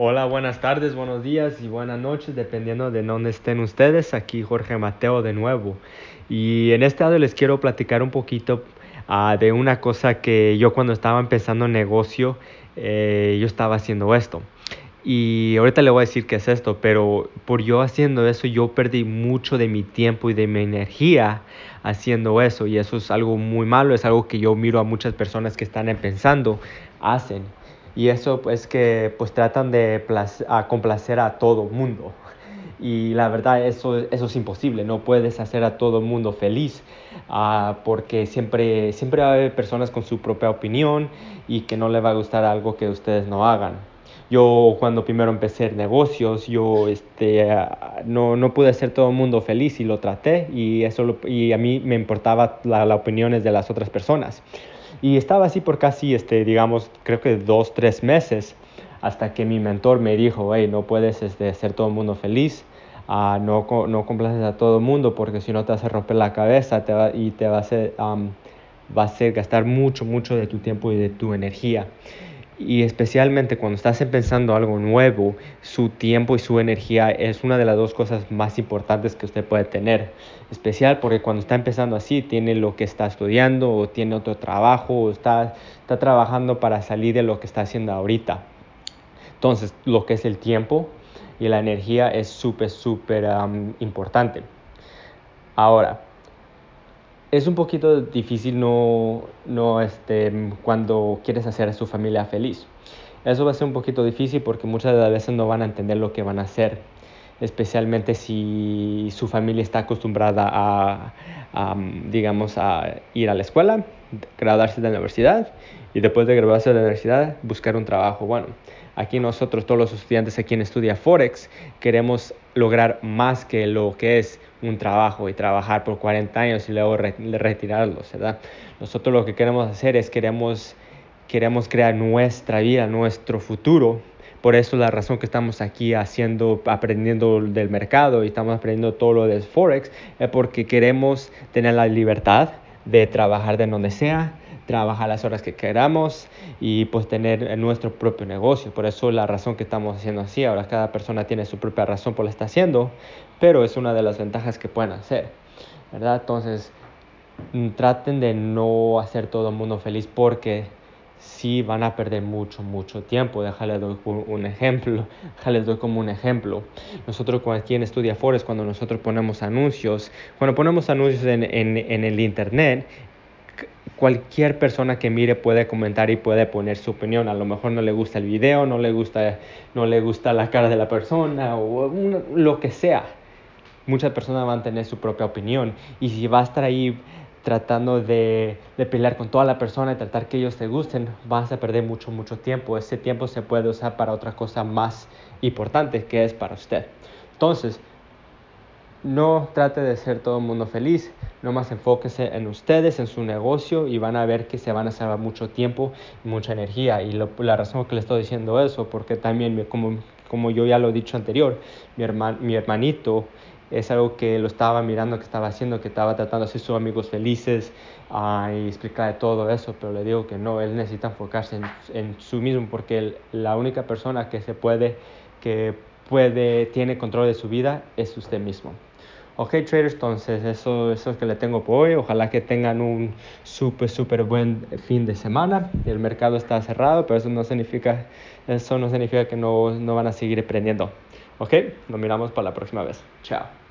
Hola, buenas tardes, buenos días y buenas noches, dependiendo de dónde estén ustedes. Aquí Jorge Mateo de nuevo. Y en este audio les quiero platicar un poquito uh, de una cosa que yo cuando estaba empezando negocio, eh, yo estaba haciendo esto. Y ahorita le voy a decir qué es esto, pero por yo haciendo eso, yo perdí mucho de mi tiempo y de mi energía haciendo eso. Y eso es algo muy malo, es algo que yo miro a muchas personas que están empezando, hacen y eso pues que pues tratan de complacer a todo mundo y la verdad eso, eso es imposible, no puedes hacer a todo mundo feliz uh, porque siempre, siempre va a haber personas con su propia opinión y que no le va a gustar algo que ustedes no hagan. Yo cuando primero empecé negocios, yo este, no, no pude hacer todo el mundo feliz y lo traté y, eso y a mí me importaba las opiniones de las otras personas. Y estaba así por casi, este, digamos, creo que dos, tres meses, hasta que mi mentor me dijo, hey, no puedes este, hacer todo el mundo feliz, uh, no, no complaces a todo el mundo porque si no te hace romper la cabeza te va, y te va a, va a hacer gastar mucho, mucho de tu tiempo y de tu energía y especialmente cuando estás empezando algo nuevo, su tiempo y su energía es una de las dos cosas más importantes que usted puede tener. Especial porque cuando está empezando así, tiene lo que está estudiando o tiene otro trabajo o está, está trabajando para salir de lo que está haciendo ahorita. Entonces, lo que es el tiempo y la energía es súper, súper importante. Ahora, es un poquito difícil no, no este, cuando quieres hacer a su familia feliz. Eso va a ser un poquito difícil porque muchas de las veces no van a entender lo que van a hacer, especialmente si su familia está acostumbrada a, a digamos, a ir a la escuela, graduarse de la universidad y después de graduarse de la universidad buscar un trabajo. Bueno, aquí nosotros, todos los estudiantes aquí en Estudia Forex, queremos lograr más que lo que es un trabajo y trabajar por 40 años y luego retirarlos, ¿verdad? Nosotros lo que queremos hacer es queremos, queremos crear nuestra vida, nuestro futuro. Por eso la razón que estamos aquí haciendo, aprendiendo del mercado y estamos aprendiendo todo lo de Forex es porque queremos tener la libertad de trabajar de donde sea, trabajar las horas que queramos y pues tener nuestro propio negocio. Por eso la razón que estamos haciendo así. Ahora cada persona tiene su propia razón por la está haciendo, pero es una de las ventajas que pueden hacer, ¿verdad? Entonces mm, traten de no hacer todo el mundo feliz porque sí van a perder mucho, mucho tiempo. Déjales doy un ejemplo. Déjales doy como un ejemplo. Nosotros aquí en Estudia Forest, cuando nosotros ponemos anuncios, cuando ponemos anuncios en, en, en el Internet, cualquier persona que mire puede comentar y puede poner su opinión. A lo mejor no le gusta el video, no le gusta, no le gusta la cara de la persona o lo que sea. Muchas personas van a tener su propia opinión y si va a estar ahí tratando de, de, pelear con toda la persona y tratar que ellos te gusten, vas a perder mucho, mucho tiempo. Ese tiempo se puede usar para otra cosa más importante que es para usted. Entonces, no trate de ser todo el mundo feliz, nomás enfóquese en ustedes, en su negocio y van a ver que se van a salvar mucho tiempo y mucha energía. Y lo, la razón que le estoy diciendo eso, porque también, como, como yo ya lo he dicho anterior, mi, mi hermanito es algo que lo estaba mirando, que estaba haciendo, que estaba tratando de hacer sus amigos felices uh, y explicar todo eso, pero le digo que no, él necesita enfocarse en, en su mismo, porque la única persona que se puede, que puede, tiene control de su vida es usted mismo. Ok, traders, entonces eso, eso es que le tengo por hoy. Ojalá que tengan un súper, súper buen fin de semana. El mercado está cerrado, pero eso no significa, eso no significa que no, no van a seguir aprendiendo. Ok, nos miramos para la próxima vez. Chao.